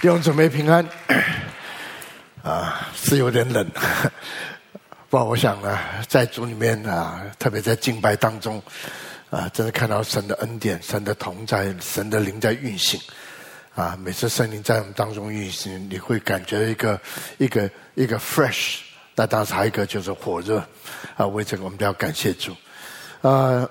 弟兄姊妹平安，啊，是有点冷，不过我想呢，在主里面啊，特别在敬拜当中，啊，真的看到神的恩典、神的同在、神的灵在运行，啊，每次圣灵在我们当中运行，你会感觉一个一个一个 fresh，那当时还有一个就是火热，啊，为这个我们都要感谢主，啊。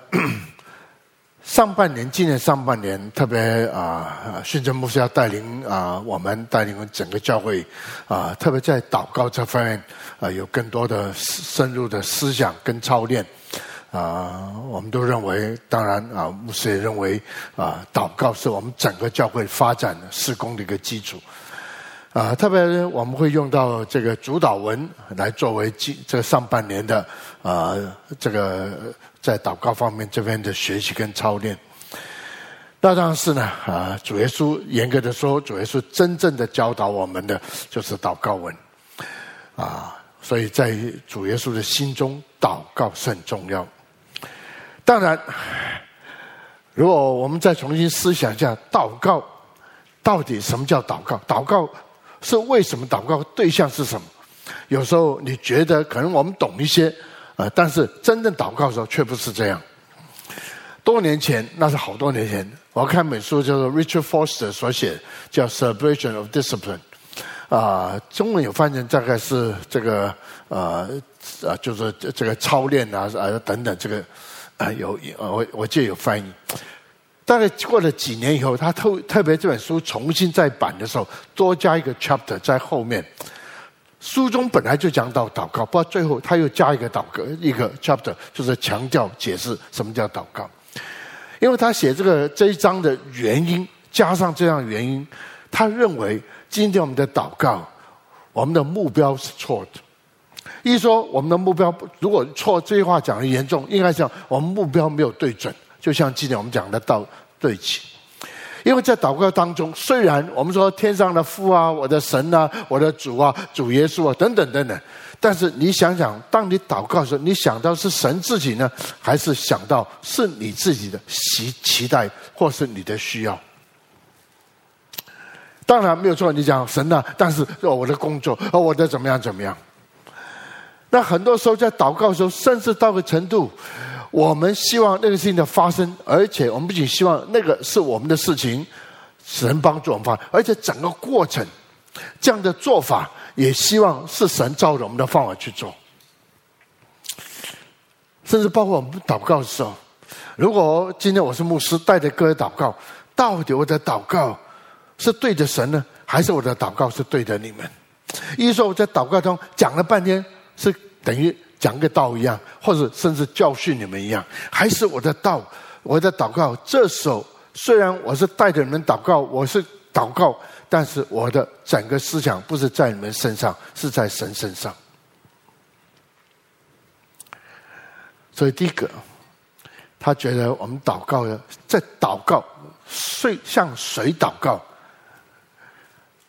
上半年，今年上半年，特别啊，训政牧师要带领啊，我们带领整个教会啊，特别在祷告这方面啊，有更多的深入的思想跟操练啊。我们都认为，当然啊，牧师也认为啊，祷告是我们整个教会发展施工的一个基础啊。特别我们会用到这个主祷文来作为今这上半年的啊这个。在祷告方面这边的学习跟操练，那当然是呢啊，主耶稣严格的说，主耶稣真正的教导我们的就是祷告文啊，所以在主耶稣的心中，祷告是很重要。当然，如果我们再重新思想一下，祷告到底什么叫祷告？祷告是为什么？祷告对象是什么？有时候你觉得可能我们懂一些。啊！但是真正祷告的时候却不是这样。多年前，那是好多年前，我看本书叫做 Richard Foster 所写，叫《Celebration of Discipline》，啊，中文有翻译，大概是这个呃啊，就是这个操练啊啊等等，这个啊有我我记得有翻译。大概过了几年以后，他特特别这本书重新再版的时候，多加一个 chapter 在后面。书中本来就讲到祷告，不过最后他又加一个祷告一个 chapter，就是强调解释什么叫祷告。因为他写这个这一章的原因，加上这样原因，他认为今天我们的祷告，我们的目标是错的。一说我们的目标如果错，这句话讲的严重，应该讲我们目标没有对准，就像今天我们讲的到对齐。因为在祷告当中，虽然我们说天上的父啊，我的神啊，我的主啊，主耶稣啊，等等等等，但是你想想，当你祷告的时候，你想到是神自己呢，还是想到是你自己的期期待，或是你的需要？当然没有错，你讲神啊，但是我的工作，我的怎么样怎么样？那很多时候在祷告的时候，甚至到个程度。我们希望那个事情的发生，而且我们不仅希望那个是我们的事情，神帮助我们发，而且整个过程这样的做法，也希望是神照着我们的方法去做。甚至包括我们祷告的时候，如果今天我是牧师带着各位祷告，到底我的祷告是对着神呢，还是我的祷告是对着你们？一说我在祷告中讲了半天，是等于。讲个道一样，或者甚至教训你们一样，还是我的道，我的祷告。这时候虽然我是带着你们祷告，我是祷告，但是我的整个思想不是在你们身上，是在神身上。所以第一个，他觉得我们祷告的在祷告，谁向谁祷告？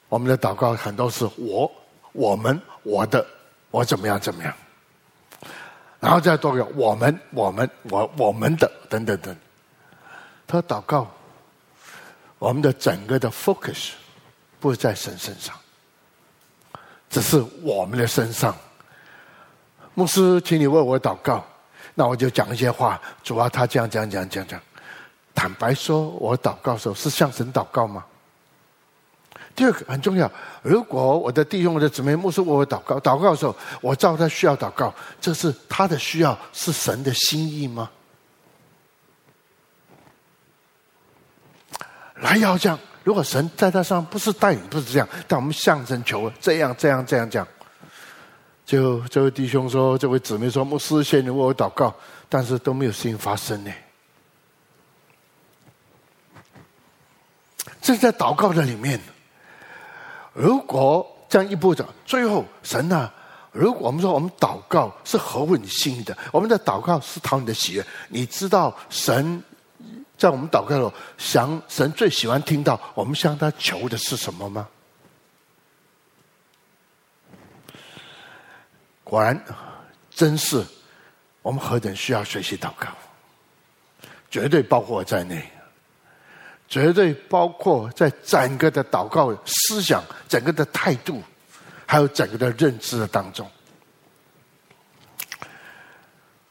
我们的祷告很多是我、我们、我的，我怎么样怎么样。然后再多个我们、我们、我、我们的等等等。他祷告，我们的整个的 focus 不在神身上，只是我们的身上。牧师，请你为我祷告，那我就讲一些话。主啊，他这样讲讲讲讲。坦白说，我祷告的时候是向神祷告吗？第二个很重要，如果我的弟兄、我的姊妹牧师为我祷告，祷告的时候，我照他需要祷告，这是他的需要，是神的心意吗？来要这样，如果神在他上不是带领，不是这样，但我们向神求这样、这样、这样讲，就这位弟兄说，这位姊妹说，牧师，先为我祷告，但是都没有事情发生呢。这在祷告的里面。如果这样一步走，最后神啊，如果我们说我们祷告是合乎你心意的，我们的祷告是讨你的喜悦，你知道神在我们祷告的时候，想神最喜欢听到我们向他求的是什么吗？果然，真是我们何等需要学习祷告，绝对包括我在内。绝对包括在整个的祷告思想、整个的态度，还有整个的认知的当中。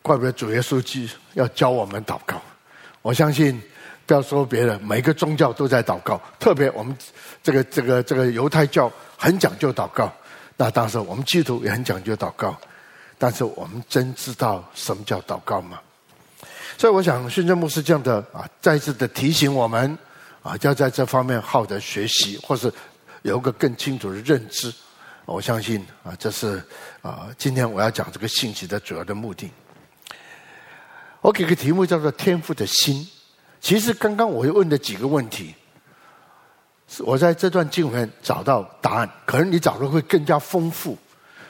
怪不得主耶稣基督要教我们祷告。我相信，不要说别人，每个宗教都在祷告。特别我们这个这个这个犹太教很讲究祷告，那当时我们基督徒也很讲究祷告。但是我们真知道什么叫祷告吗？所以我想，宣教牧师这样的啊，再次的提醒我们啊，要在这方面好的学习，或是有个更清楚的认知。我相信啊，这是啊，今天我要讲这个信息的主要的目的。我给个题目叫做“天赋的心”。其实刚刚我又问的几个问题，我在这段经文找到答案，可能你找的会更加丰富。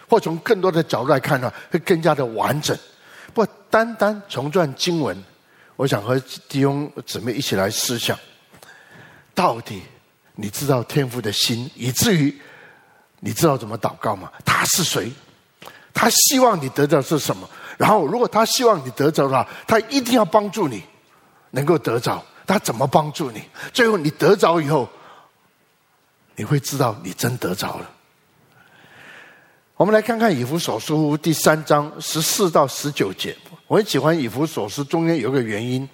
或从更多的角度来看呢，会更加的完整。不单单从这段经文，我想和弟兄姊妹一起来思想：到底你知道天父的心，以至于你知道怎么祷告吗？他是谁？他希望你得到是什么？然后，如果他希望你得着的话，他一定要帮助你能够得着。他怎么帮助你？最后你得着以后，你会知道你真得着了。我们来看看以弗所书第三章十四到十九节。我很喜欢以弗所书，中间有个原因，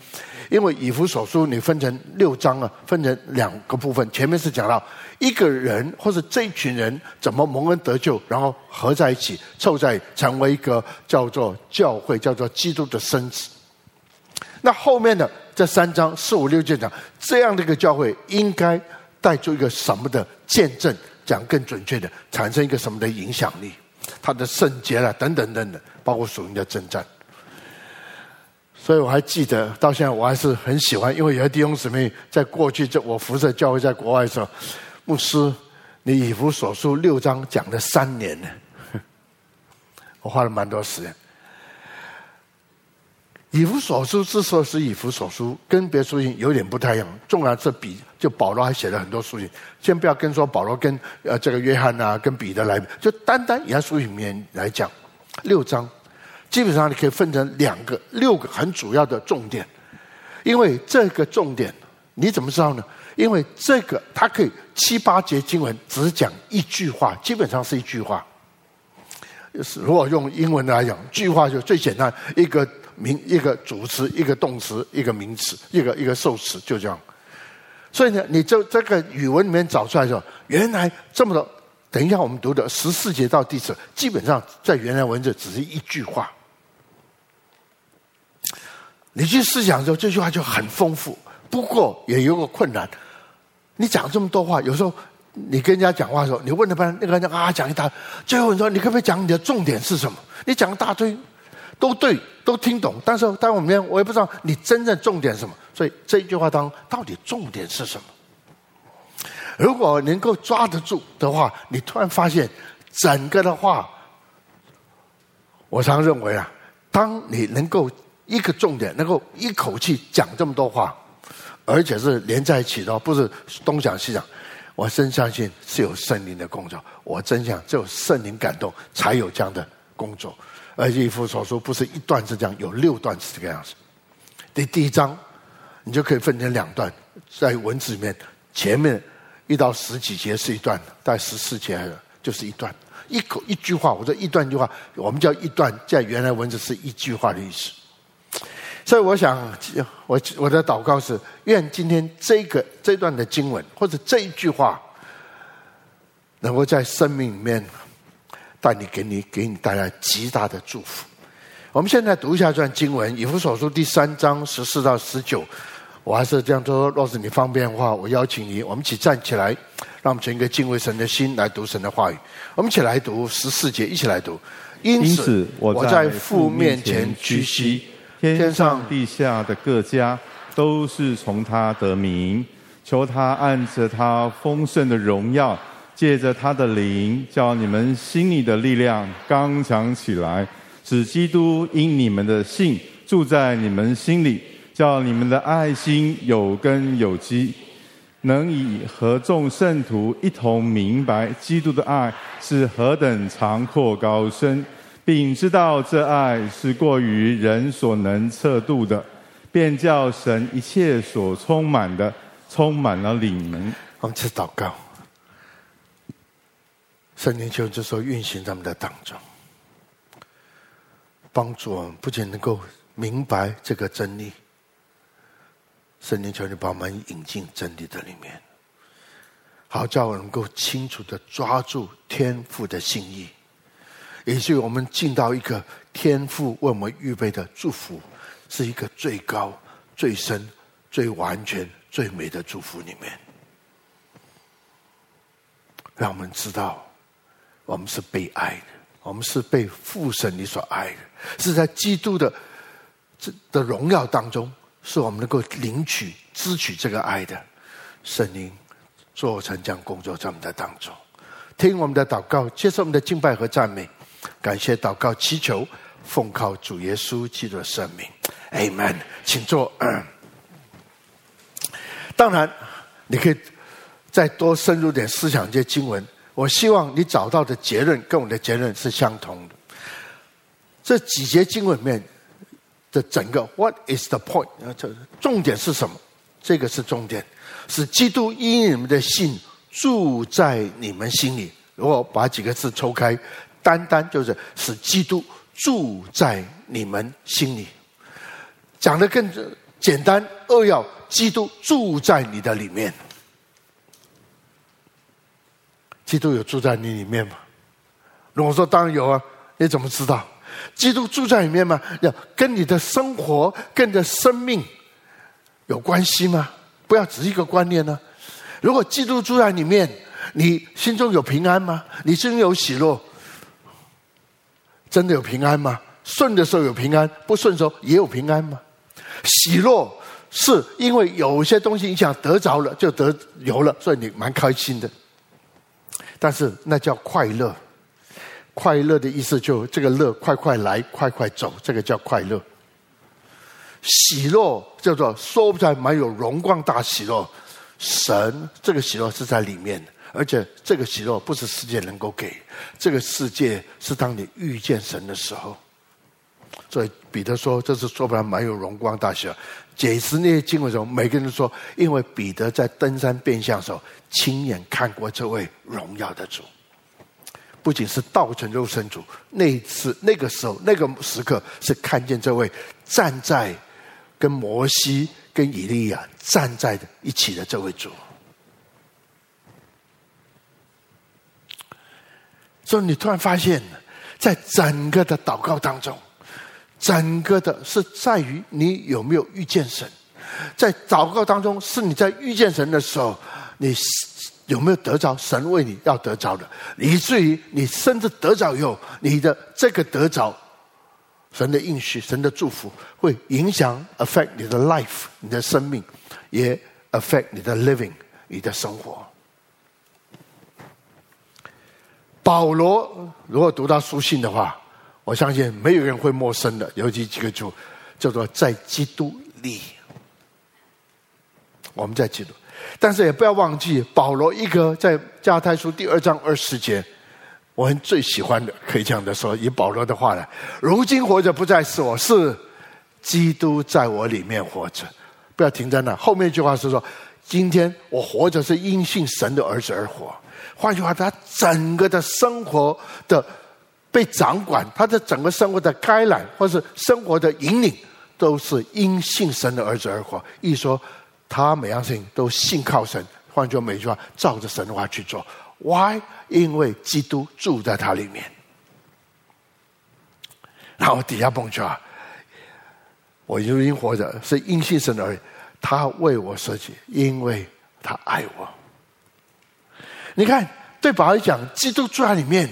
因为以弗所书你分成六章啊，分成两个部分。前面是讲到一个人或者这一群人怎么蒙恩得救，然后合在一起凑在成为一个叫做教会，叫做基督的身子。那后面的这三章四五六节讲这样的一个教会应该带出一个什么的见证。讲更准确的，产生一个什么的影响力？他的圣洁了，等等等等，包括属灵的征战。所以我还记得，到现在我还是很喜欢，因为有些弟兄姊妹在过去，在我服侍教会在国外的时候，牧师，你以弗所书六章讲了三年呢，我花了蛮多时间。以弗所书之所以是以弗所书，跟别书信有点不太一样。纵然是比，就保罗还写了很多书信。先不要跟说保罗跟呃这个约翰啊，跟彼得来，就单单以他书信里面来讲，六章基本上你可以分成两个、六个很主要的重点。因为这个重点你怎么知道呢？因为这个它可以七八节经文只讲一句话，基本上是一句话。如果用英文来讲，句话就最简单一个。名一个主词，一个动词，一个名词，一个一个受词，就这样。所以呢，你就这个语文里面找出来说，原来这么多。等一下，我们读的十四节到第十，基本上在原来文字只是一句话。你去思想的时候，这句话就很丰富。不过也有个困难，你讲这么多话，有时候你跟人家讲话的时候，你问他们那个人啊讲一大，最后你说你可不可以讲你的重点是什么？你讲一大堆。都对，都听懂，但是在我们，我也不知道你真正重点什么。所以这一句话当中，到底重点是什么？如果能够抓得住的话，你突然发现整个的话，我常认为啊，当你能够一个重点，能够一口气讲这么多话，而且是连在一起的，不是东讲西讲，我真相信是有圣灵的工作。我真想只有圣灵感动，才有这样的工作。而以弗所书不是一段是这样，有六段是这个样子。第第一章，你就可以分成两段，在文字里面，前面一到十几节是一段，大概十四节就是一段，一口一句话，我说一段一句话，我们叫一段，在原来文字是一句话的意思。所以我想，我我的祷告是，愿今天这个这段的经文或者这一句话，能够在生命里面。带你给你给你带来极大的祝福。我们现在读一下这段经文，《以弗所书》第三章十四到十九。我还是这样说：若是你方便的话，我邀请你，我们一起站起来，让我们存一个敬畏神的心来读神的话语。我们一起来读十四节，一起来读。因此，我在父面前屈膝，天上地下的各家都是从他得名，求他按着他丰盛的荣耀。借着他的灵，叫你们心里的力量刚强起来，使基督因你们的信住在你们心里，叫你们的爱心有根有基，能以和众圣徒一同明白基督的爱是何等长阔高深，并知道这爱是过于人所能测度的，便叫神一切所充满的充满了灵能。我们去祷告，圣灵就这时候运行在我们的当中，帮助我们不仅能够明白这个真理，圣灵求你把我们引进真理的里面，好叫我能够清楚的抓住天父的心意，也是我们进到一个天父为我们预备的祝福，是一个最高、最深、最完全、最美的祝福里面。让我们知道，我们是被爱的，我们是被父神你所爱的，是在基督的这的荣耀当中，是我们能够领取、支取这个爱的。圣灵做成这样工作在我们的当中，听我们的祷告，接受我们的敬拜和赞美，感谢祷告祈求，奉靠主耶稣基督的圣名，Amen。请坐。当然，你可以。再多深入点思想这些经文，我希望你找到的结论跟我的结论是相同的。这几节经文里面的整个 “What is the point？” 这重点是什么？这个是重点，是基督因你们的信住在你们心里。如果把几个字抽开，单单就是使基督住在你们心里。讲的更简单扼要，基督住在你的里面。基督有住在你里面吗？如果说当然有啊，你怎么知道？基督住在里面吗？要跟你的生活、跟你的生命有关系吗？不要只是一个观念呢、如果基督住在里面，你心中有平安吗？你心中有喜乐？真的有平安吗？顺的时候有平安，不顺的时候也有平安吗？喜乐是因为有些东西你想得着了，就得有了，所以你蛮开心的。但是那叫快乐，快乐的意思就这个乐快快来快快走，这个叫快乐。喜乐叫做说不出来，蛮有荣光大喜乐。神这个喜乐是在里面，而且这个喜乐不是世界能够给，这个世界是当你遇见神的时候。所以彼得说，这是说不出来，蛮有荣光大喜乐。解释那些经文的时候，每个人都说，因为彼得在登山变相的时候，亲眼看过这位荣耀的主，不仅是道成肉身主，那一次那个时候那个时刻是看见这位站在跟摩西跟以利亚站在一起的这位主，所以你突然发现，在整个的祷告当中。整个的是在于你有没有遇见神，在祷告当中，是你在遇见神的时候，你有没有得着神为你要得着的，以至于你甚至得着以后，你的这个得着，神的应许、神的祝福，会影响 affect 你的 life，你的生命，也 affect 你的 living，你的生活。保罗如果读到书信的话。我相信没有人会陌生的，尤其几个字叫做在基督里。我们在基督，但是也不要忘记保罗一个在加太书第二章二十节，我很最喜欢的，可以这样的说，以保罗的话来，如今活着不再是我，是基督在我里面活着。不要停在那，后面一句话是说，今天我活着是因信神的儿子而活。换句话，他整个的生活的。被掌管，他的整个生活的开朗，或是生活的引领，都是因信神的儿子而活。一说他每样事情都信靠神，换句话，每句话照着神的话去做。Why？因为基督住在他里面。然后底下蹦出来，我如今活着是因信神而已，他为我设计，因为他爱我。你看，对保罗来讲，基督住在里面。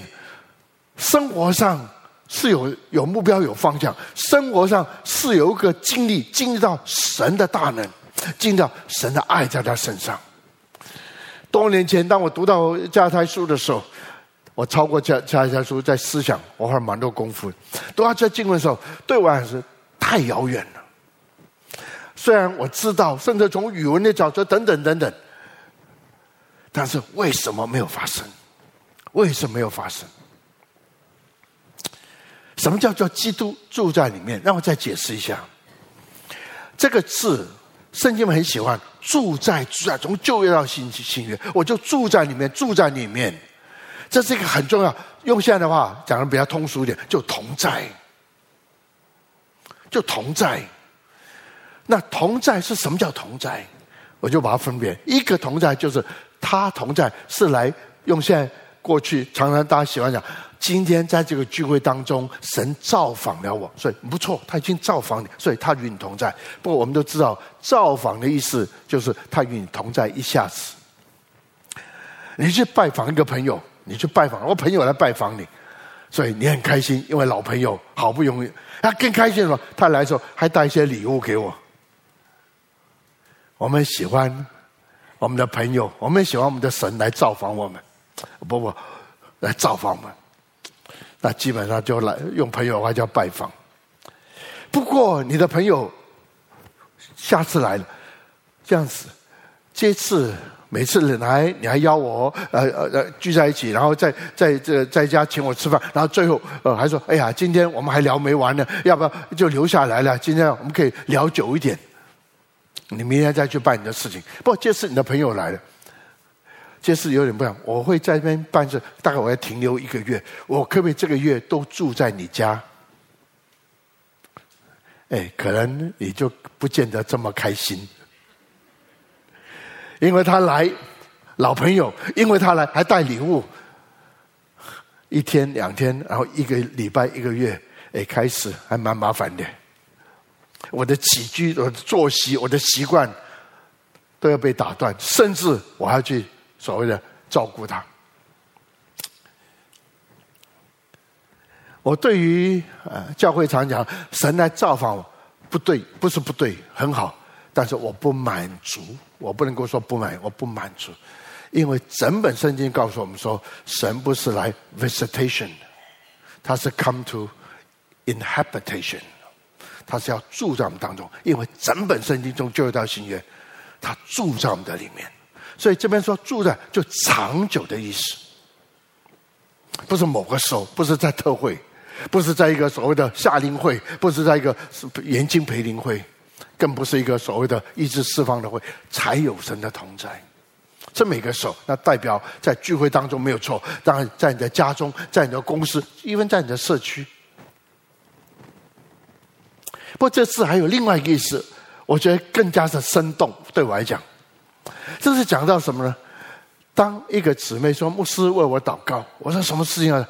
生活上是有有目标、有方向，生活上是有一个经历，经历到神的大能，经历到神的爱在他身上。多年前，当我读到加拉太书的时候，我超过加加拉太书在思想，我花蛮多功夫。读到这经文的时候，对我来说太遥远了。虽然我知道，甚至从语文的角度等等等等，但是为什么没有发生？为什么没有发生？什么叫做基督住在里面？让我再解释一下。这个字，圣经们很喜欢“住在住在从旧约到新新约，我就住在里面，住在里面。这是一个很重要。用现在的话讲的比较通俗一点，就同在，就同在。那同在是什么叫同在？我就把它分别，一个同在就是他同在是来用现在过去常常大家喜欢讲，今天在这个聚会当中，神造访了我，所以不错，他已经造访你，所以他与你同在。不过我们都知道，造访的意思就是他与你同在一下子。你去拜访一个朋友，你去拜访我朋友来拜访你，所以你很开心，因为老朋友好不容易，他更开心了，他来的时候还带一些礼物给我。我们喜欢我们的朋友，我们喜欢我们的神来造访我们，不不，来造访我们。那基本上就来用朋友的话叫拜访。不过你的朋友下次来了，这样子，这次每次来你还邀我，呃呃呃聚在一起，然后在在这在家请我吃饭，然后最后呃还说，哎呀，今天我们还聊没完呢，要不要就留下来了？今天我们可以聊久一点。你明天再去办你的事情。不，这次你的朋友来了，这次有点不一样。我会在那边办事，大概我要停留一个月。我可不可以这个月都住在你家？哎，可能你就不见得这么开心，因为他来，老朋友，因为他来还带礼物，一天两天，然后一个礼拜一个月，哎，开始还蛮麻烦的。我的起居、我的作息、我的习惯都要被打断，甚至我还要去所谓的照顾他。我对于呃教会常讲神来造访我，不对，不是不对，很好，但是我不满足，我不能够说不满，我不满足，因为整本圣经告诉我们说，神不是来 visitation，他是 come to inhabitation。他是要住在我们当中，因为整本圣经中就有道新约，他住在我们的里面，所以这边说住在就长久的意思，不是某个时候，不是在特会，不是在一个所谓的夏令会，不是在一个严经培灵会，更不是一个所谓的意志释放的会，才有神的同在。这么一个时候，那代表在聚会当中没有错，当然在你的家中，在你的公司，因为在你的社区。不过这次还有另外一个意思，我觉得更加的生动。对我来讲，这是讲到什么呢？当一个姊妹说：“牧师为我祷告。”我说：“什么事情啊？”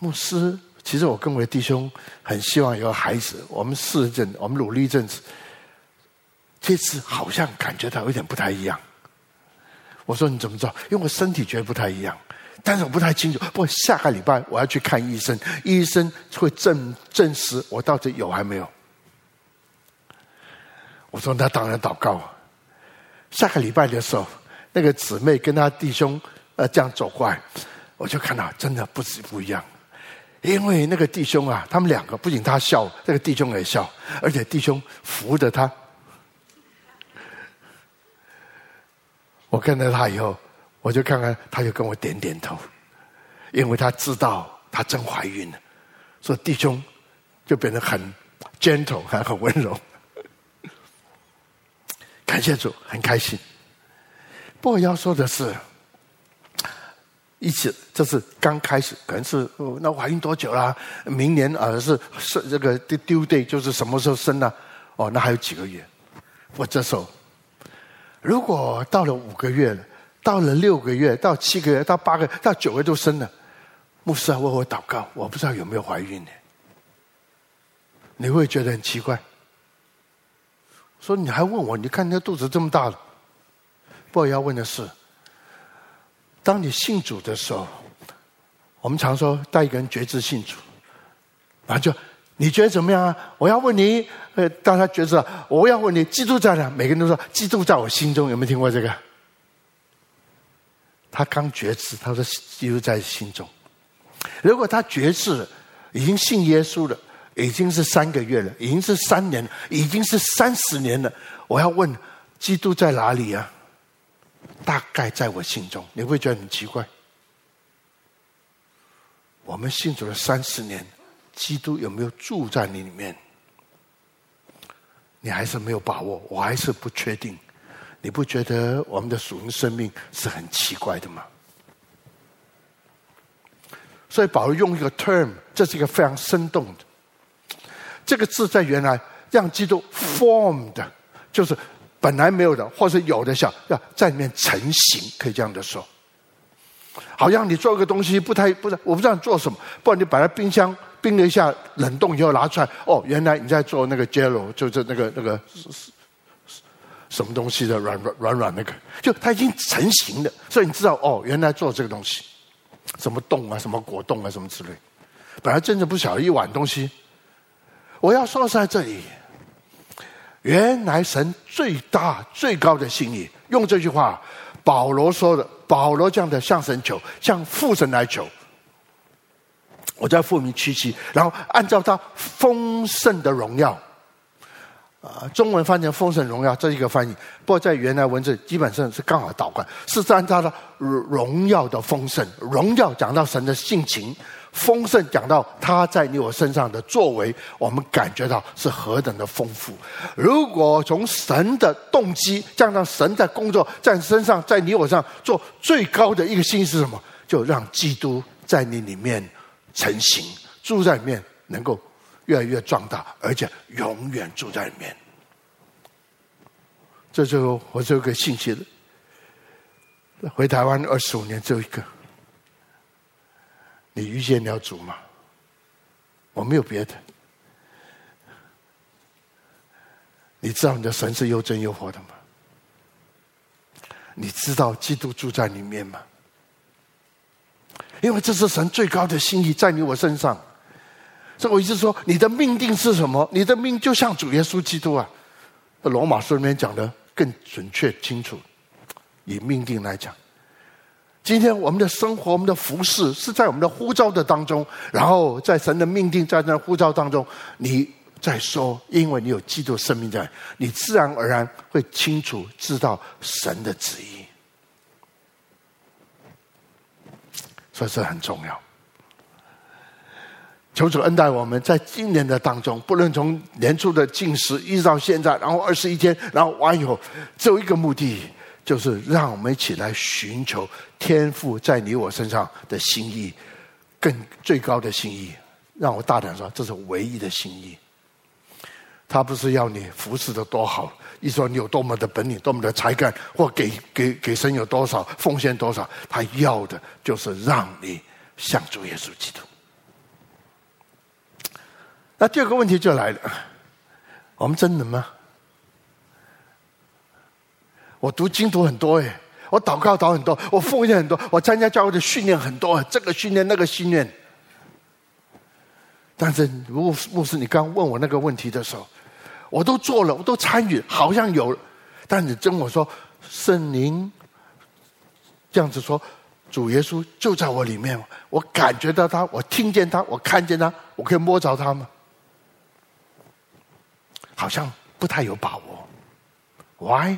牧师，其实我跟我的弟兄很希望有孩子。我们试一阵，我们努力一阵子。这次好像感觉到有点不太一样。我说：“你怎么知道？”因为我身体觉得不太一样，但是我不太清楚。不过下个礼拜我要去看医生，医生会证证实我到底有还没有。我说：“那当然祷告啊。”下个礼拜的时候，那个姊妹跟她弟兄呃这样走过来，我就看到真的不止不一样。因为那个弟兄啊，他们两个不仅他笑，那个弟兄也笑，而且弟兄扶着他。我看到他以后，我就看看，他就跟我点点头，因为他知道他真怀孕了，所以弟兄就变得很 gentle，还很温柔。感谢主，很开心。不过要说的是，一起这是刚开始，可能是哦，那怀孕多久啦？明年啊是是这个 due date 就是什么时候生呢？哦，那还有几个月。我这时候，如果到了五个月了，到了六个月，到七个月，到八个月，到九个月都生了，牧师啊，为我祷告，我不知道有没有怀孕呢？你会觉得很奇怪。说你还问我？你看你的肚子这么大了。不过要问的是，当你信主的时候，我们常说带一个人觉知信主，然后就你觉得怎么样啊？我要问你，呃，当他觉知了，我要问你，基督在哪？每个人都说基督在我心中，有没有听过这个？他刚觉知，他说基督在心中。如果他觉知已经信耶稣了。已经是三个月了，已经是三年了，已经是三十年了。我要问，基督在哪里啊？大概在我心中。你会觉得很奇怪。我们信主了三十年，基督有没有住在你里面？你还是没有把握，我还是不确定。你不觉得我们的属灵生命是很奇怪的吗？所以保罗用一个 term，这是一个非常生动的。这个字在原来让基督 formed，就是本来没有的，或是有的想要在里面成型，可以这样的说。好像你做一个东西不太不是，我不知道你做什么，不然你把它冰箱冰了一下，冷冻以后拿出来，哦，原来你在做那个 Jello，就是那个那个什么东西的软软软软那个，就它已经成型了，所以你知道哦，原来做这个东西。什么冻啊，什么果冻啊，什么之类。本来真的不晓得一碗东西。我要说在这里，原来神最大最高的心意，用这句话，保罗说的，保罗这样的向神求，向父神来求。我在父名屈膝，然后按照他丰盛的荣耀。啊，中文翻成“丰盛荣耀”这一个翻译，不过在原来文字基本上是刚好倒过来，是按照他的荣耀的丰盛。荣耀讲到神的性情，丰盛讲到他在你我身上的作为，我们感觉到是何等的丰富。如果从神的动机，加上神在工作在身上，在你我上做最高的一个心是什么？就让基督在你里面成型，住在里面，能够。越来越壮大，而且永远住在里面。这就我这个信息了。回台湾二十五年，只有一个。你遇见了主吗？我没有别的。你知道你的神是又真又活的吗？你知道基督住在里面吗？因为这是神最高的心意，在你我身上。所以我一直说，你的命定是什么？你的命就像主耶稣基督啊。罗马书里面讲的更准确清楚。以命定来讲，今天我们的生活、我们的服饰是在我们的呼召的当中，然后在神的命定在那呼召当中，你在说，因为你有基督生命在，你自然而然会清楚知道神的旨意，所以这很重要。求主恩待我们，在今年的当中，不论从年初的进食一直到现在，然后二十一天，然后完以后，只有一个目的，就是让我们一起来寻求天父在你我身上的心意，更最高的心意。让我大胆说，这是唯一的心意。他不是要你服侍的多好，一说你有多么的本领、多么的才干，或给给给神有多少奉献多少，他要的就是让你像主耶稣基督。那第二个问题就来了，我们真的吗？我读经读很多诶，我祷告祷很多，我奉献很多，我参加教会的训练很多，这个训练那个训练。但是，如果牧师你刚问我那个问题的时候，我都做了，我都参与，好像有，但你跟我说圣灵这样子说，主耶稣就在我里面，我感觉到他，我听见他，我看见他，我可以摸着他吗？好像不太有把握，Why？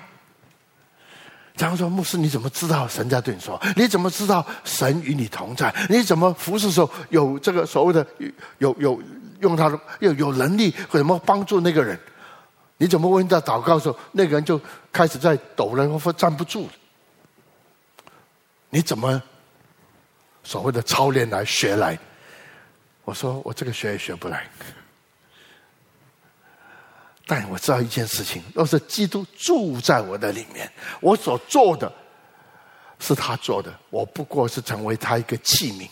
假如说牧师，你怎么知道神在对你说？你怎么知道神与你同在？你怎么服侍时候有这个所谓的有有用他的有有能力，或怎么帮助那个人？你怎么问到祷告的时候，那个人就开始在抖了，或站不住了？你怎么所谓的操练来学来？我说我这个学也学不来。但我知道一件事情，若是基督住在我的里面，我所做的是他做的，我不过是成为他一个器皿，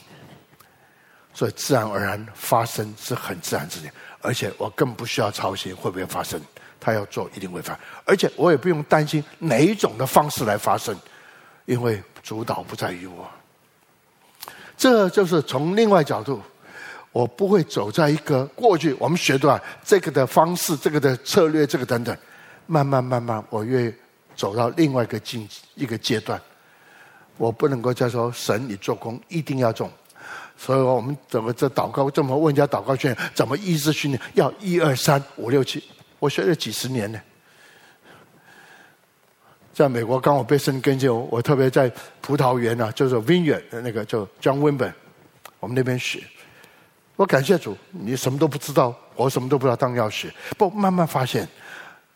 所以自然而然发生是很自然之间，而且我更不需要操心会不会发生，他要做一定会发生，而且我也不用担心哪一种的方式来发生，因为主导不在于我，这就是从另外角度。我不会走在一个过去我们学的这个的方式、这个的策略、这个等等，慢慢慢慢，我越走到另外一个境一个阶段。我不能够再说神，你做工一定要重，所以我们怎么这祷告，这么问人家祷告训练，怎么医治训练，要一二三五六七，我学了几十年呢。在美国刚好被圣根就我特别在葡萄园啊，就是 Vineyard 的那个叫 John w i n b e r 我们那边学。我感谢主，你什么都不知道，我什么都不知道，当然要学。不，慢慢发现，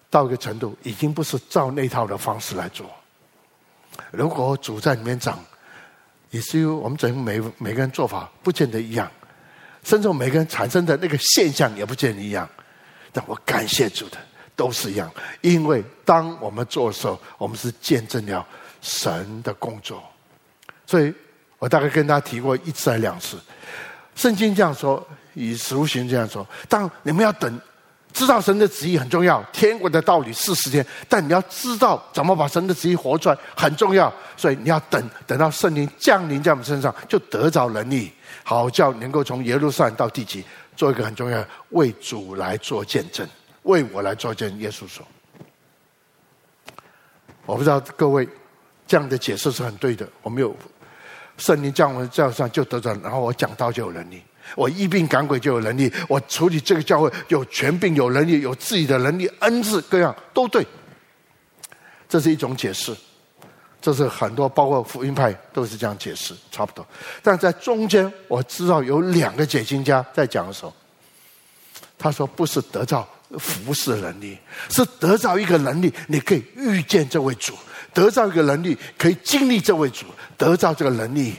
到一个程度，已经不是照那套的方式来做。如果主在里面长，以至于我们整每每个人做法不见得一样，甚至每个人产生的那个现象也不见得一样。但我感谢主的，都是一样，因为当我们做的时候，我们是见证了神的工作。所以我大概跟大家提过一次还两次，圣经这样说，以使徒行这样说，当你们要等。知道神的旨意很重要，天国的道理是时间，但你要知道怎么把神的旨意活出来很重要。所以你要等，等到圣灵降临在我们身上，就得着能力，好叫能够从耶路撒冷到地极，做一个很重要，为主来做见证，为我来做见证。耶稣说：“我不知道各位这样的解释是很对的。我没有圣灵降临在我身上就得着，然后我讲道就有能力。”我一病赶鬼就有能力，我处理这个教会有权柄、有能力、有自己的能力、恩赐各样都对。这是一种解释，这是很多包括福音派都是这样解释，差不多。但在中间，我知道有两个解经家在讲的时候，他说不是得到服侍能力，是得到一个能力，你可以遇见这位主；得到一个能力，可以经历这位主；得到这个能力，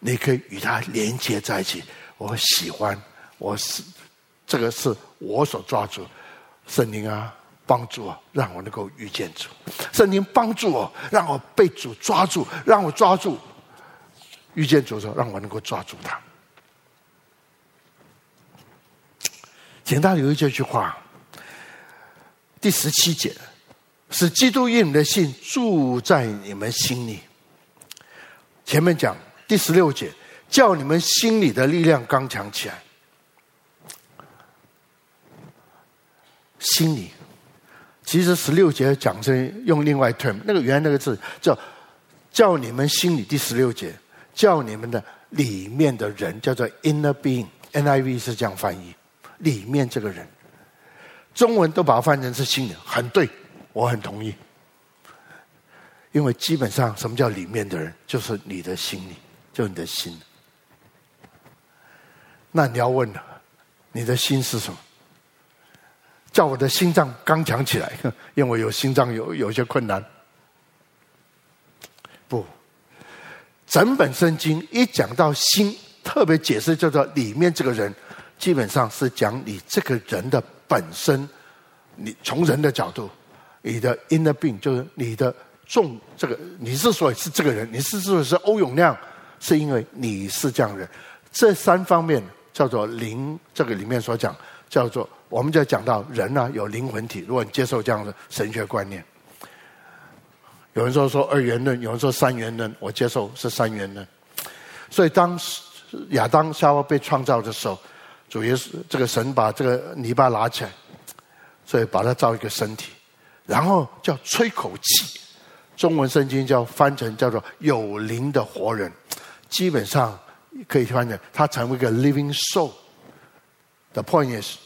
你可以与他连接在一起。我喜欢，我是这个是我所抓住，圣灵啊，帮助我，让我能够遇见主。圣灵帮助我，让我被主抓住，让我抓住遇见主的时候，让我能够抓住他。简单留意这句话，第十七节，使基督因你的信住在你们心里。前面讲第十六节。叫你们心里的力量刚强起来。心里，其实十六节讲是用另外 term，那个原来那个字叫叫你们心里。第十六节叫你们的里面的人叫做 inner being，NIV 是这样翻译，里面这个人，中文都把它翻成是心里，很对，我很同意。因为基本上什么叫里面的人，就是你的心里，就是你的心。那你要问了，你的心是什么？叫我的心脏刚强起来，因为有心脏有有些困难。不，整本圣经一讲到心，特别解释叫做里面这个人，基本上是讲你这个人的本身。你从人的角度，你的 inner 病就是你的重这个，你之所以是这个人，你之所以是欧永亮，是因为你是这样人。这三方面。叫做灵，这个里面所讲叫做，我们就讲到人呢、啊、有灵魂体。如果你接受这样的神学观念，有人说说二元论，有人说三元论，我接受是三元论。所以当亚当夏娃被创造的时候，主耶稣这个神把这个泥巴拿起来，所以把它造一个身体，然后叫吹口气。中文圣经叫翻成叫做有灵的活人，基本上。可以翻成，他成为一个 living soul。The point is，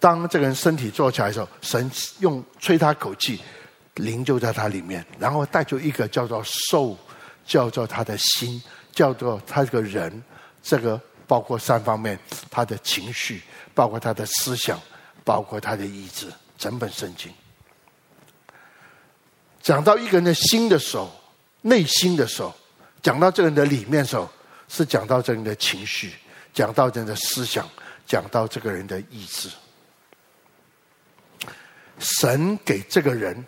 当这个人身体坐起来的时候，神用吹他口气，灵就在他里面，然后带出一个叫做 soul，叫做他的心，叫做他这个人。这个包括三方面：他的情绪，包括他的思想，包括他的意志。整本圣经讲到一个人的心的时候，内心的时候，讲到这个人的里面的时候。是讲到这个人的情绪，讲到这个人的思想，讲到这个人的意志。神给这个人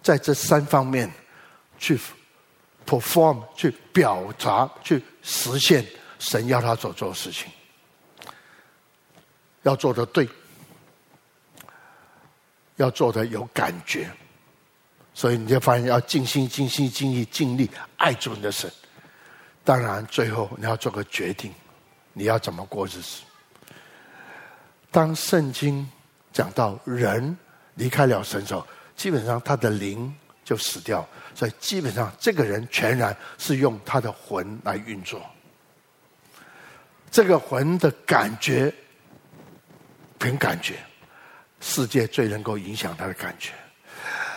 在这三方面去 perform、去表达、去实现神要他所做的事情，要做的对，要做的有感觉，所以你就发现要尽心、尽心、尽意、尽力爱主你的神。当然，最后你要做个决定，你要怎么过日子。当圣经讲到人离开了神的时候，基本上他的灵就死掉，所以基本上这个人全然是用他的魂来运作。这个魂的感觉，凭感觉，世界最能够影响他的感觉。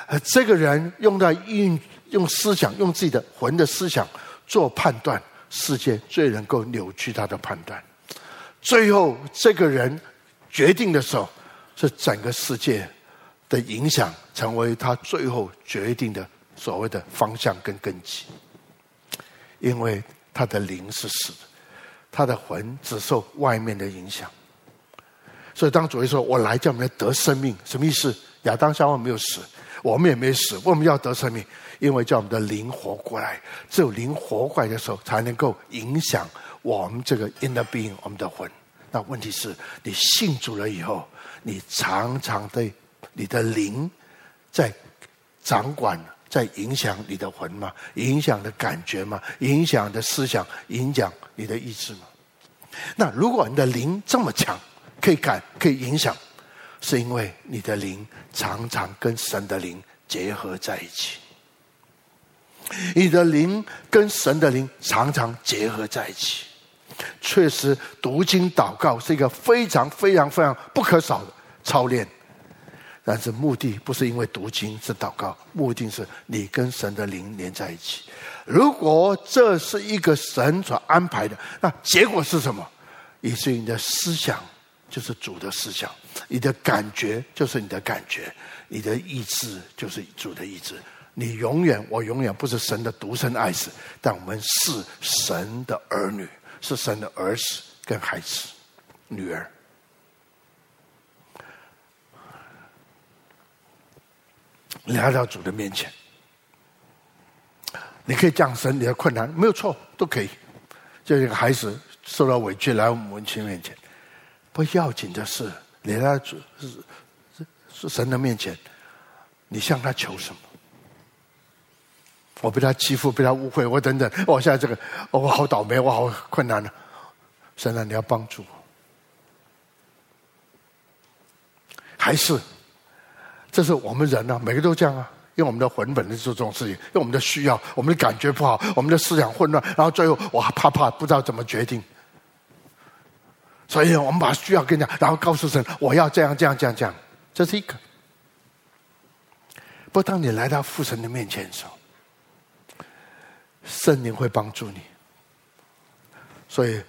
而这个人用在运用思想，用自己的魂的思想。做判断，世界最能够扭曲他的判断。最后，这个人决定的时候，是整个世界的影响，成为他最后决定的所谓的方向跟根基。因为他的灵是死的，他的魂只受外面的影响。所以当主耶稣说：“我来叫你们得生命”，什么意思？亚当夏娃没有死，我们也没死，为什么要得生命？因为叫我们的灵活过来，只有灵活过来的时候，才能够影响我们这个 inner being，我们的魂。那问题是你信主了以后，你常常的你的灵在掌管。在影响你的魂吗？影响的感觉吗？影响的思想，影响你的意志吗？那如果你的灵这么强，可以改，可以影响，是因为你的灵常常跟神的灵结合在一起。你的灵跟神的灵常常结合在一起。确实，读经祷告是一个非常非常非常不可少的操练。但是目的不是因为读经是祷告，目的是你跟神的灵连在一起。如果这是一个神所安排的，那结果是什么？以至于你的思想就是主的思想，你的感觉就是你的感觉，你的意志就是主的意志。你永远，我永远不是神的独生爱子，但我们是神的儿女，是神的儿子跟孩子、女儿。来到主的面前，你可以降生你的困难，没有错，都可以。就一个孩子受到委屈来我们母亲面前，不要紧的是，你来到主是是神的面前，你向他求什么？我被他欺负，被他误会，我等等，我现在这个，我好倒霉，我好困难了。神啊，你要帮助我，还是？这是我们人啊，每个都这样啊，因为我们的魂本能做这种事情，因为我们的需要，我们的感觉不好，我们的思想混乱，然后最后我还怕怕，不知道怎么决定。所以我们把需要跟你讲，然后告诉神，我要这样这样这样这样，这是一个。不过当你来到父神的面前的时候，圣灵会帮助你。所以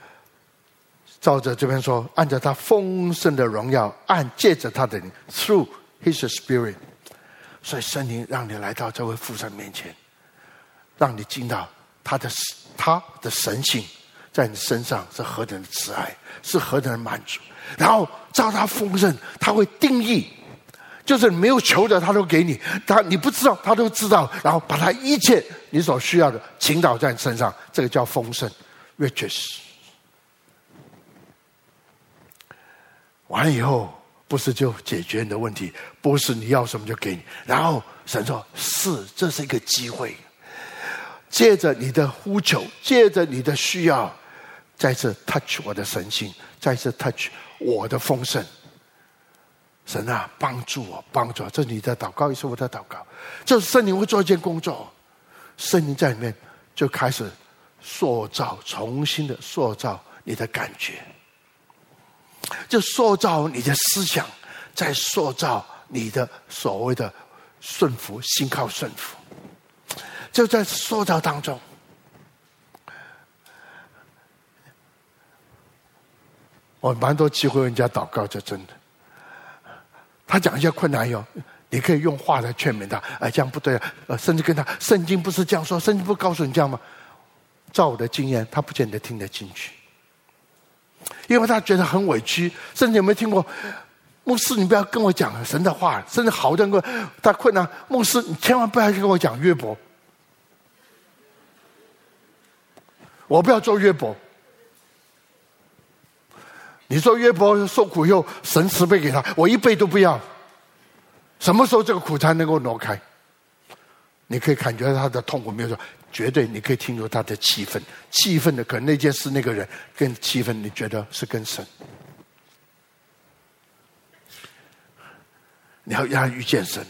照着这边说，按照他丰盛的荣耀，按借着他的灵，through。His spirit，所以圣灵让你来到这位父神面前，让你听到他的他的神性在你身上是何等的慈爱，是何等的满足。然后照他丰盛，他会定义，就是没有求的，他都给你；他你不知道，他都知道。然后把他一切你所需要的倾倒在你身上，这个叫丰盛，riches。完了以后。不是就解决你的问题，不是你要什么就给你。然后神说：“是，这是一个机会。借着你的呼求，借着你的需要，再次 touch 我的神性，再次 touch 我的丰盛。神啊，帮助我，帮助我！这是你的祷告，也是我的祷告。这是圣灵会做一件工作，圣灵在里面就开始塑造，重新的塑造你的感觉。”就塑造你的思想，在塑造你的所谓的顺服，心靠顺服，就在塑造当中。我蛮多机会人家祷告，这真的。他讲一些困难哟，你可以用话来劝勉他，哎，这样不对啊，呃，甚至跟他圣经不是这样说，圣经不告诉你这样吗？照我的经验，他不见得听得进去。因为他觉得很委屈，甚至有没有听过牧师？你不要跟我讲神的话，甚至好多人他困难，牧师你千万不要跟我讲约伯，我不要做约伯。你说约伯受苦以后，神慈悲给他，我一倍都不要。什么时候这个苦才能够挪开？你可以感觉到他的痛苦没有说。绝对，你可以听出他的气愤，气愤的可能那件事，那个人更气愤，你觉得是更深。你要让他遇见神，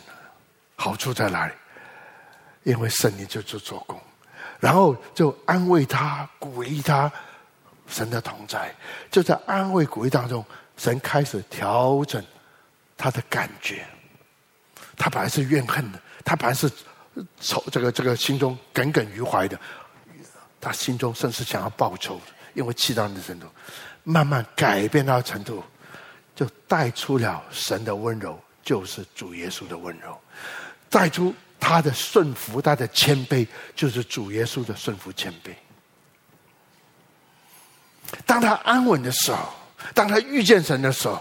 好处在哪里？因为神你就做做工，然后就安慰他、鼓励他，神的同在就在安慰鼓励当中，神开始调整他的感觉。他本来是怨恨的，他本来是。仇这个这个心中耿耿于怀的，他心中甚至想要报仇，因为气到你的程度，慢慢改变到程度，就带出了神的温柔，就是主耶稣的温柔；带出他的顺服、他的谦卑，就是主耶稣的顺服谦卑。当他安稳的时候，当他遇见神的时候，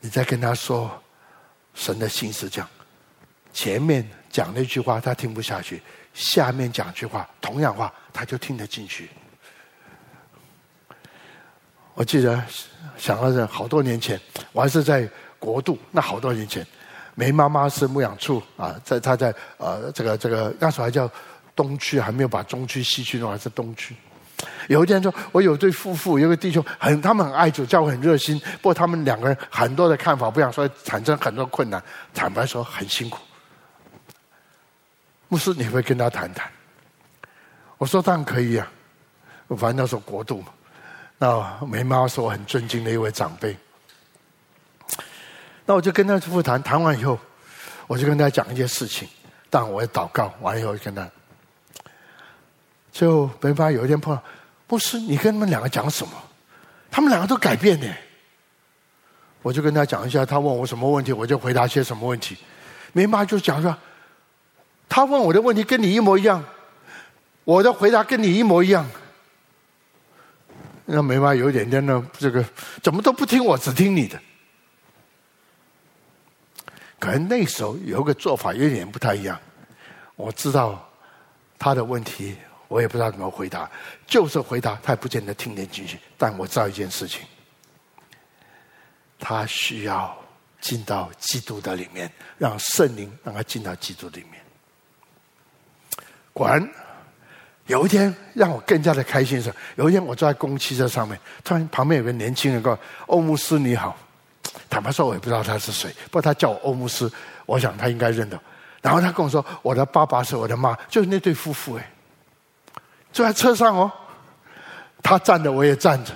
你再跟他说神的心思，讲前面讲那句话他听不下去，下面讲句话同样话他就听得进去。我记得想到这好多年前，我还是在国度，那好多年前，梅妈妈是牧养处啊，在她在呃这个这个那时候还叫。东区还没有把中区、西区弄，还是东区。有一天说，我有对夫妇，有个弟兄，很他们很爱主，教会很热心。不过他们两个人很多的看法不一样，所以产生很多困难。坦白说，很辛苦。牧师，你会跟他谈谈？我说当然可以啊，反正那时候国度嘛。那梅妈是我很尊敬的一位长辈。那我就跟他夫妇谈谈完以后，我就跟他讲一件事情，但我也祷告完以后跟他。就没办法，有一天碰到，牧师，你跟他们两个讲什么？他们两个都改变呢。我就跟他讲一下，他问我什么问题，我就回答些什么问题。梅妈就讲说，他问我的问题跟你一模一样，我的回答跟你一模一样。那梅妈有一点点的，这个怎么都不听我，只听你的。可能那时候有个做法有点不太一样。我知道他的问题。我也不知道怎么回答，就是回答他也不见得听得进去。但我知道一件事情，他需要进到基督的里面，让圣灵让他进到基督里面。果然，有一天让我更加的开心的是，有一天我坐在公汽车上面，突然旁边有个年轻人说：“欧姆斯你好。”坦白说，我也不知道他是谁，不过他叫我欧姆斯，我想他应该认得。然后他跟我说：“我的爸爸是我的妈，就是那对夫妇。”哎。坐在车上哦，他站着，我也站着。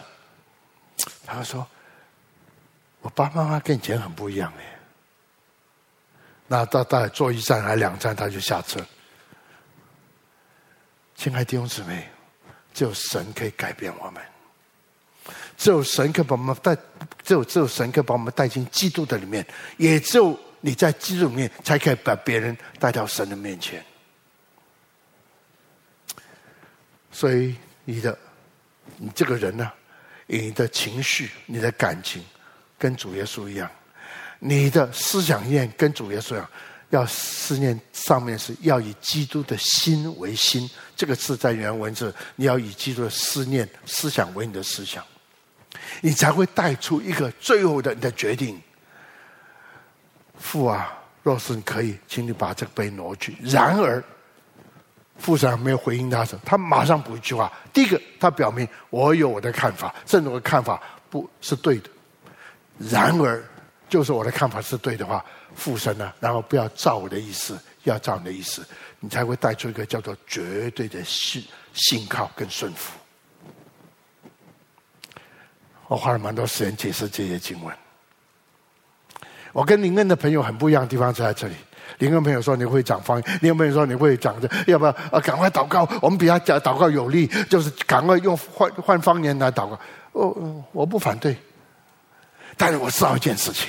他说：“我爸爸妈妈跟以前很不一样哎。”那到大概坐一站还两站，他就下车。亲爱的弟兄姊妹，只有神可以改变我们，只有神可以把我们带，只有只有神可以把我们带进基督的里面，也只有你在基督里面，才可以把别人带到神的面前。所以你的，你这个人呢，你的情绪、你的感情，跟主耶稣一样；你的思想念跟主耶稣一样，要思念上面是要以基督的心为心。这个字在原文是你要以基督的思念、思想为你的思想，你才会带出一个最后的你的决定。父啊，若是你可以，请你把这个杯挪去。然而。父神没有回应他时，他马上补一句话：第一个，他表明我有我的看法，甚至我的看法不是对的。然而，就是我的看法是对的话，父神呢，然后不要照我的意思，要照你的意思，你才会带出一个叫做绝对的信信靠跟顺服。我花了蛮多时间解释这些经文。我跟灵恩的朋友很不一样的地方就在这里。你跟朋友说你会讲方言，灵恩朋友说你会讲这，要不要啊？赶快祷告，我们比他讲祷告有力，就是赶快用换换方言来祷告。我我不反对，但是我知道一件事情：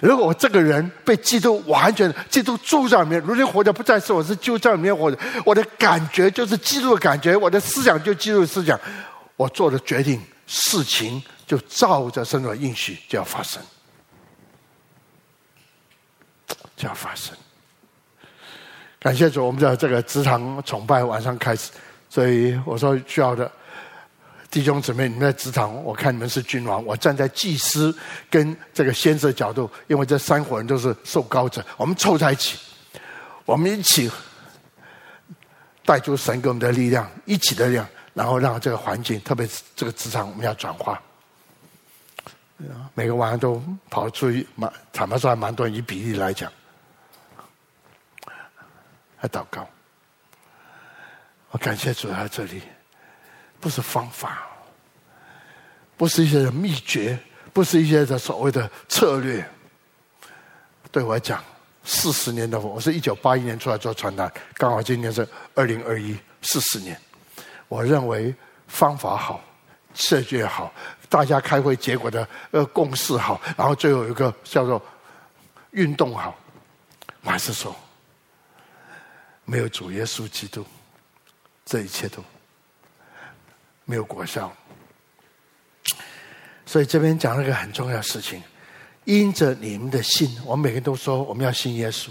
如果我这个人被基督完全基督住在里面，如今活着不再是我，是就在里面活着，我的感觉就是基督的感觉，我的思想就基督的思想，我做的决定事情就照着神的应许就要发生。就要发生。感谢主，我们的这个职场崇拜晚上开始，所以我说需要的弟兄姊妹，你们在职场，我看你们是君王，我站在祭司跟这个先知的角度，因为这三伙人都是受膏者，我们凑在一起，我们一起带出神给我们的力量，一起的力量，然后让这个环境，特别是这个职场，我们要转化。每个晚上都跑出去，蛮坦白说还蛮多，以比例来讲。还祷告，我感谢主在这里，不是方法，不是一些的秘诀，不是一些的所谓的策略。对我来讲，四十年的我，我是一九八一年出来做传单，刚好今年是二零二一，四十年。我认为方法好，设计好，大家开会结果的呃共识好，然后最后有一个叫做运动好，我还是说，没有主耶稣基督，这一切都没有果效。所以这边讲了一个很重要的事情：因着你们的信，我们每个人都说我们要信耶稣，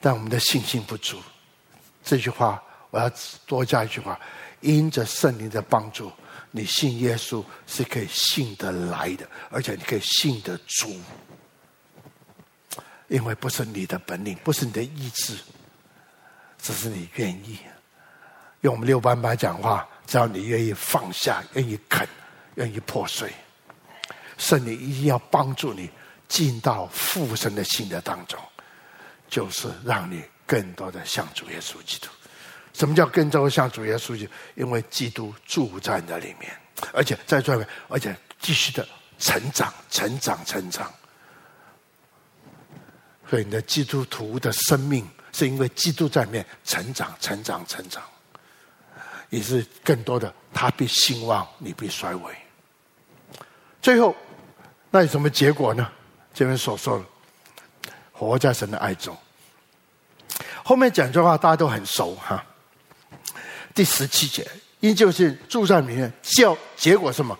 但我们的信心不足。这句话我要多加一句话：因着圣灵的帮助。你信耶稣是可以信得来的，而且你可以信得足，因为不是你的本领，不是你的意志，只是你愿意。用我们六班班讲话，只要你愿意放下，愿意肯，愿意破碎，圣灵一定要帮助你进到父神的信的当中，就是让你更多的像主耶稣基督。什么叫更多像主耶稣？因为基督住在那里面，而且在这里面，而且继续的成长、成长、成长。所以你的基督徒的生命，是因为基督在里面成长、成长、成长，也是更多的他必兴旺，你必衰微。最后，那有什么结果呢？这边所说的，活在神的爱中。后面讲这话，大家都很熟哈。第十七节，因就是住在里面，叫结果什么？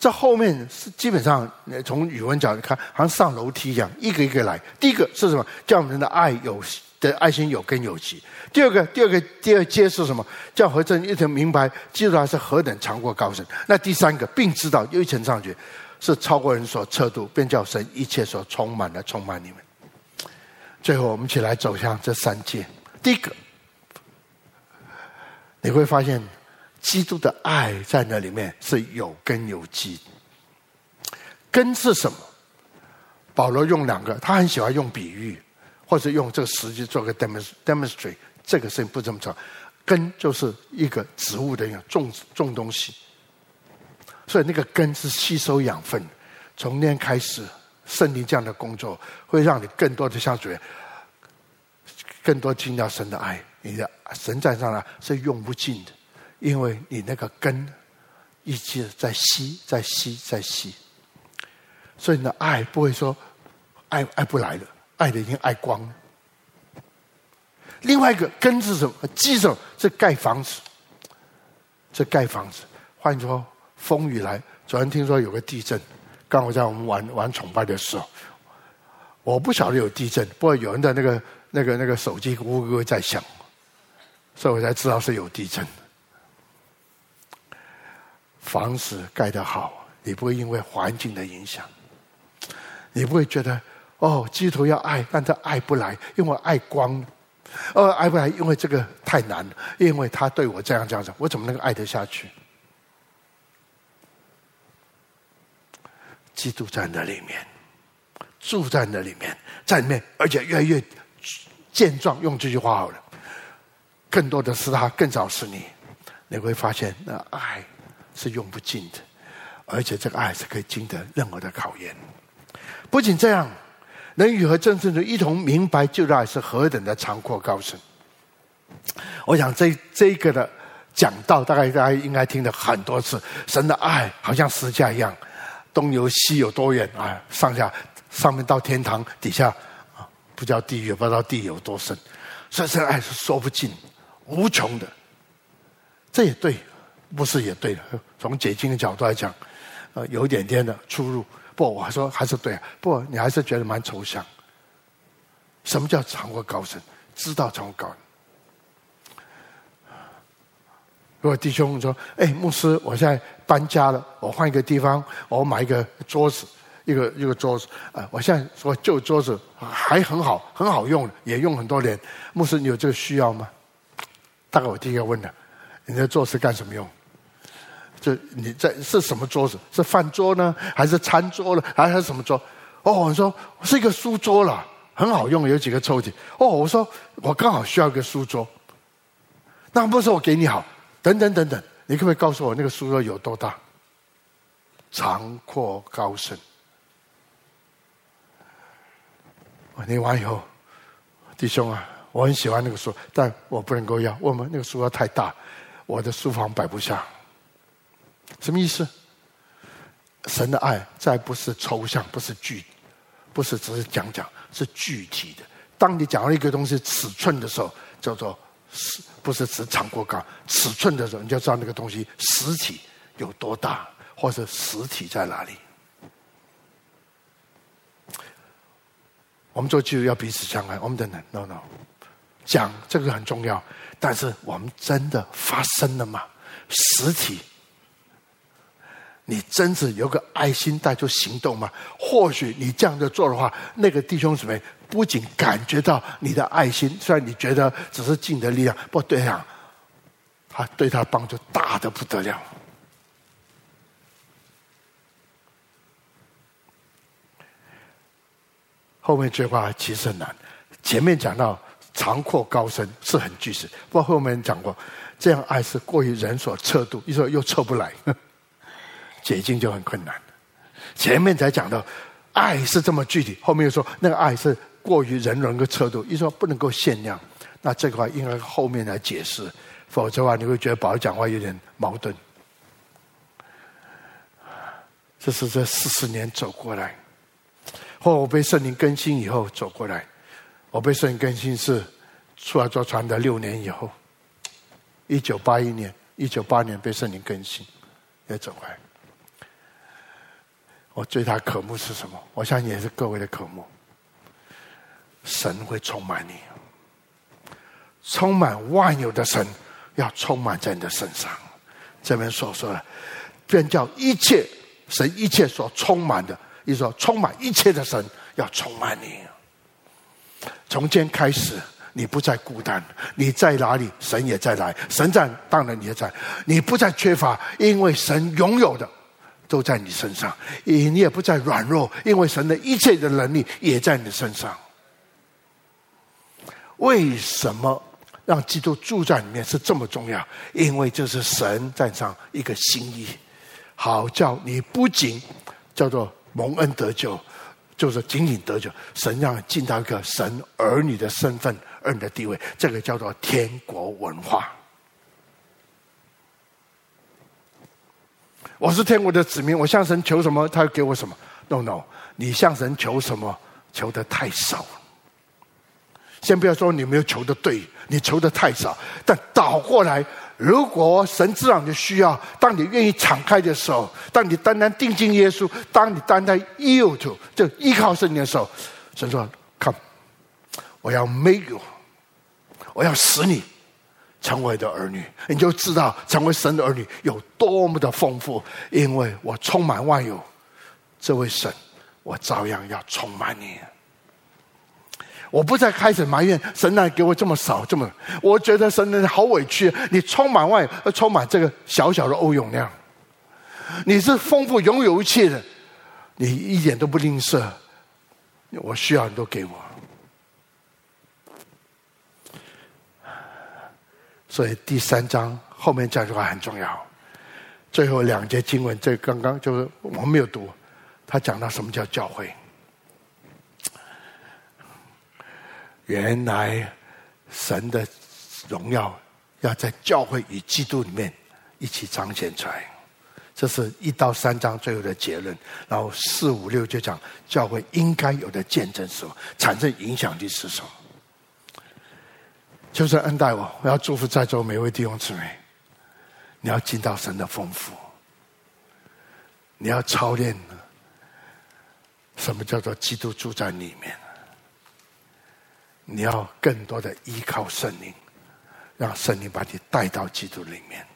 这后面是基本上从语文角度看，好像上楼梯一样，一个一个来。第一个是什么？叫我们的爱有的爱心有根有基。第二个，第二个，第二阶是什么？叫和真一层明白，基督他是何等长过高深。那第三个，并知道又一层上去，是超过人所测度，便叫神一切所充满的充满你们。最后，我们一起来走向这三阶。第一个。你会发现，基督的爱在那里面是有根有基。根是什么？保罗用两个，他很喜欢用比喻，或者用这个实际做个 demonstrate。这个事情不这么做，根就是一个植物的一样种种东西，所以那个根是吸收养分。从那天开始，圣灵这样的工作会让你更多的像主，更多进到神的爱。你的神在上呢是用不尽的，因为你那个根一直在吸，在吸，在吸，所以你的爱不会说爱爱不来了，爱的已经爱光了。另外一个根是什么？基础是盖房子，这盖房子。换句话说，风雨来，昨天听说有个地震，刚好在我们玩玩崇拜的时候，我不晓得有地震，不过有人的那个那个那个手机呜呜在响。所以我才知道是有地震。房子盖得好，你不会因为环境的影响，你不会觉得哦，基督徒要爱，但他爱不来，因为爱光，哦，爱不来，因为这个太难了，因为他对我这样这样子，我怎么能够爱得下去？基督在那里面，住在那里面，在里面，而且越来越健壮。用这句话好了。更多的是他，更少是你。你会发现，那爱是用不尽的，而且这个爱是可以经得任何的考验。不仅这样，能与和真正的一同明白，基督爱是何等的长阔高深。我想这这个的讲道，大概大家应该听了很多次。神的爱好像十架一样，东游西有多远啊？上下上面到天堂，底下啊不叫地狱，不知道地有多深。所以，这爱是说不尽。无穷的，这也对，不是也对的。从解经的角度来讲，呃，有一点点的出入。不，我还说还是对。不，你还是觉得蛮抽象。什么叫长阔高深？知道长阔高深。如果弟兄说：“哎，牧师，我现在搬家了，我换一个地方，我买一个桌子，一个一个桌子。啊，我现在说旧桌子还很好，很好用，也用很多年。牧师，你有这个需要吗？”大概我第一个问的，你的桌子干什么用？就你在是什么桌子？是饭桌呢，还是餐桌呢，还是什么桌？哦，我说是一个书桌了，很好用，有几个抽屉。哦，我说我刚好需要一个书桌，那不是我给你好？等等等等，你可不可以告诉我那个书桌有多大？长阔高深？我念完以后，弟兄啊。我很喜欢那个书，但我不能够要。我们那个书要太大，我的书房摆不下。什么意思？神的爱再不是抽象，不是具，不是只是讲讲，是具体的。当你讲到一个东西尺寸的时候，叫做是不是指长过高？尺寸的时候，你就知道那个东西实体有多大，或者实体在哪里。我们做基督要彼此相爱，我们等等，no no，讲这个很重要，但是我们真的发生了吗？实体。你真是有个爱心带出行动吗？或许你这样子做的话，那个弟兄姊妹不仅感觉到你的爱心，虽然你觉得只是尽的力量，不对啊，他对他帮助大的不得了。后面这句话其实很难，前面讲到长阔高深是很具体，不过后面讲过，这样爱是过于人所测度，一说又测不来。解禁就很困难。前面才讲到，爱是这么具体，后面又说那个爱是过于人能够测度，一说不能够限量。那这个话应该后面来解释，否则的话你会觉得保罗讲话有点矛盾。这是这四十年走过来，或我被圣灵更新以后走过来。我被圣灵更新是出来做传的六年以后，一九八一年，一九八年被圣灵更新，也走过来。我最大渴慕是什么？我相信也是各位的渴慕。神会充满你，充满万有的神要充满在你的身上。这边所说的，便叫一切神一切所充满的，意思说充满一切的神要充满你。从今天开始，你不再孤单，你在哪里，神也在来。神在，当然你也在。你不再缺乏，因为神拥有的。都在你身上，你也不再软弱，因为神的一切的能力也在你身上。为什么让基督住在里面是这么重要？因为这是神在上一个心意，好叫你不仅叫做蒙恩得救，就是仅仅得救，神让你进到一个神儿女的身份、儿女的地位，这个叫做天国文化。我是天国的子民，我向神求什么，他给我什么？No No，你向神求什么？求的太少。先不要说你没有求的对，你求的太少。但倒过来，如果神知道你的需要，当你愿意敞开的时候，当你单单定睛耶稣，当你单单 yield to 就依靠圣灵的时候，神说：“Come，我要 make you，我要使你。”成为的儿女，你就知道成为神的儿女有多么的丰富。因为我充满万有，这位神，我照样要充满你。我不再开始埋怨神，哪给我这么少？这么，我觉得神好委屈。你充满外，充满这个小小的欧永亮，你是丰富拥有一切的，你一点都不吝啬。我需要你都给我。所以第三章后面这句话很重要，最后两节经文，这刚刚就是我没有读，他讲到什么叫教会。原来神的荣耀要在教会与基督里面一起彰显出来，这是一到三章最后的结论。然后四五六就讲教会应该有的见证是什么，产生影响力是什么。就是恩待我，我要祝福在座每位弟兄姊妹。你要进到神的丰富，你要操练什么叫做基督住在里面。你要更多的依靠圣灵，让圣灵把你带到基督里面。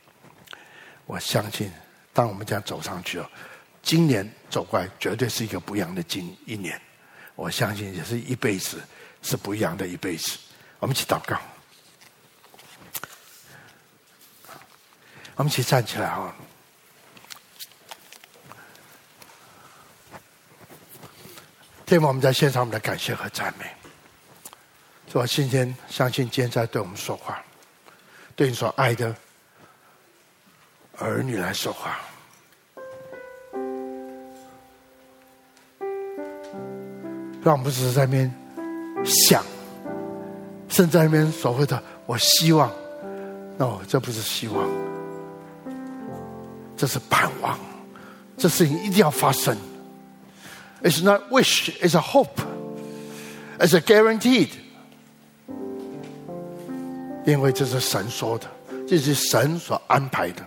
我相信，当我们这样走上去哦，今年走过来绝对是一个不一样的今一年。我相信也是一辈子是不一样的一辈子。我们一起祷告。我们一起站起来啊！天父，我们在献上我们的感谢和赞美。是吧？今天相信今天在对我们说话，对你所爱的儿女来说话，让我们不只是在那边想，甚至在那边所谓的“我希望 ”，no，这不是希望。这是盼望，这事情一定要发生。It's not wish, it's a hope, it's a guaranteed。因为这是神说的，这是神所安排的，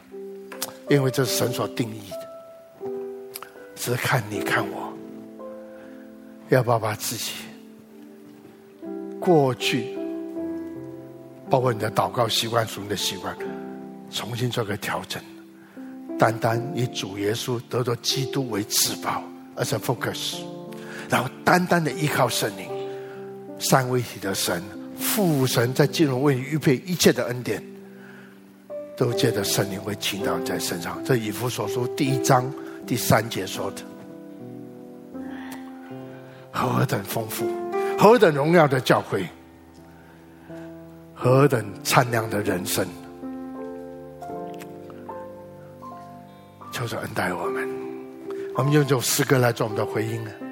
因为这是神所定义的。只是看你看我，要不要把自己过去，包括你的祷告习惯、属灵的习惯，重新做个调整，单单以主耶稣得着基督为至宝而且 focus，然后单单的依靠圣灵，三位一体的神。父神在进入为你预备一切的恩典，都借着圣灵会倾倒在身上。这以弗所书第一章第三节说的，何等丰富，何等荣耀的教会，何等灿亮的人生。求主恩待我们，我们用这首诗歌来做我们的回应。